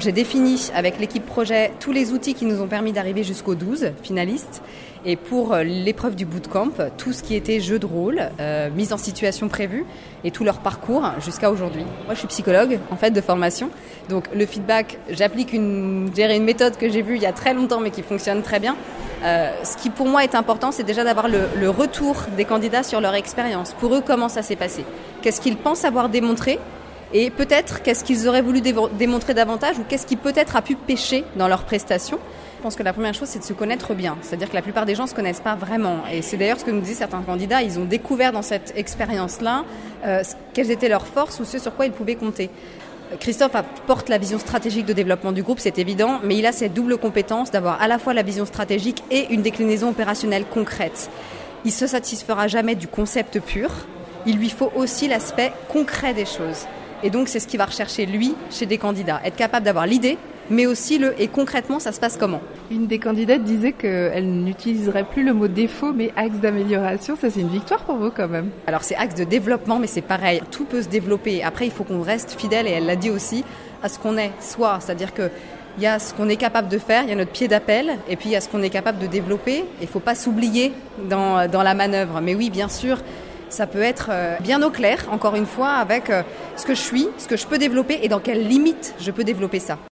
J'ai défini avec l'équipe projet tous les outils qui nous ont permis d'arriver jusqu'aux 12 finalistes. Et pour euh, l'épreuve du bootcamp, tout ce qui était jeu de rôle, euh, mise en situation prévue et tout leur parcours jusqu'à aujourd'hui. Moi, je suis psychologue en fait de formation, donc le feedback, j'applique une, une méthode que j'ai vue il y a très longtemps mais qui fonctionne très bien. Euh, ce qui pour moi est important, c'est déjà d'avoir le, le retour des candidats sur leur expérience. Pour eux, comment ça s'est passé? Qu'est-ce qu'ils pensent avoir démontré? Et peut-être qu'est-ce qu'ils auraient voulu démontrer davantage ou qu'est-ce qui peut-être a pu pêcher dans leurs prestations? Je pense que la première chose, c'est de se connaître bien. C'est-à-dire que la plupart des gens ne se connaissent pas vraiment. Et c'est d'ailleurs ce que nous disent certains candidats. Ils ont découvert dans cette expérience-là euh, quelles étaient leurs forces ou ce sur quoi ils pouvaient compter. Christophe apporte la vision stratégique de développement du groupe, c'est évident, mais il a cette double compétence d'avoir à la fois la vision stratégique et une déclinaison opérationnelle concrète. Il se satisfera jamais du concept pur, il lui faut aussi l'aspect concret des choses. Et donc, c'est ce qu'il va rechercher, lui, chez des candidats. Être capable d'avoir l'idée, mais aussi le et concrètement, ça se passe comment Une des candidates disait qu'elle n'utiliserait plus le mot défaut, mais axe d'amélioration. Ça, c'est une victoire pour vous quand même. Alors, c'est axe de développement, mais c'est pareil. Tout peut se développer. Après, il faut qu'on reste fidèle, et elle l'a dit aussi, à ce qu'on est, soit. C'est-à-dire que il y a ce qu'on est capable de faire, il y a notre pied d'appel, et puis il y a ce qu'on est capable de développer. Il ne faut pas s'oublier dans, dans la manœuvre. Mais oui, bien sûr, ça peut être euh, bien au clair, encore une fois, avec euh, ce que je suis, ce que je peux développer et dans quelles limites je peux développer ça.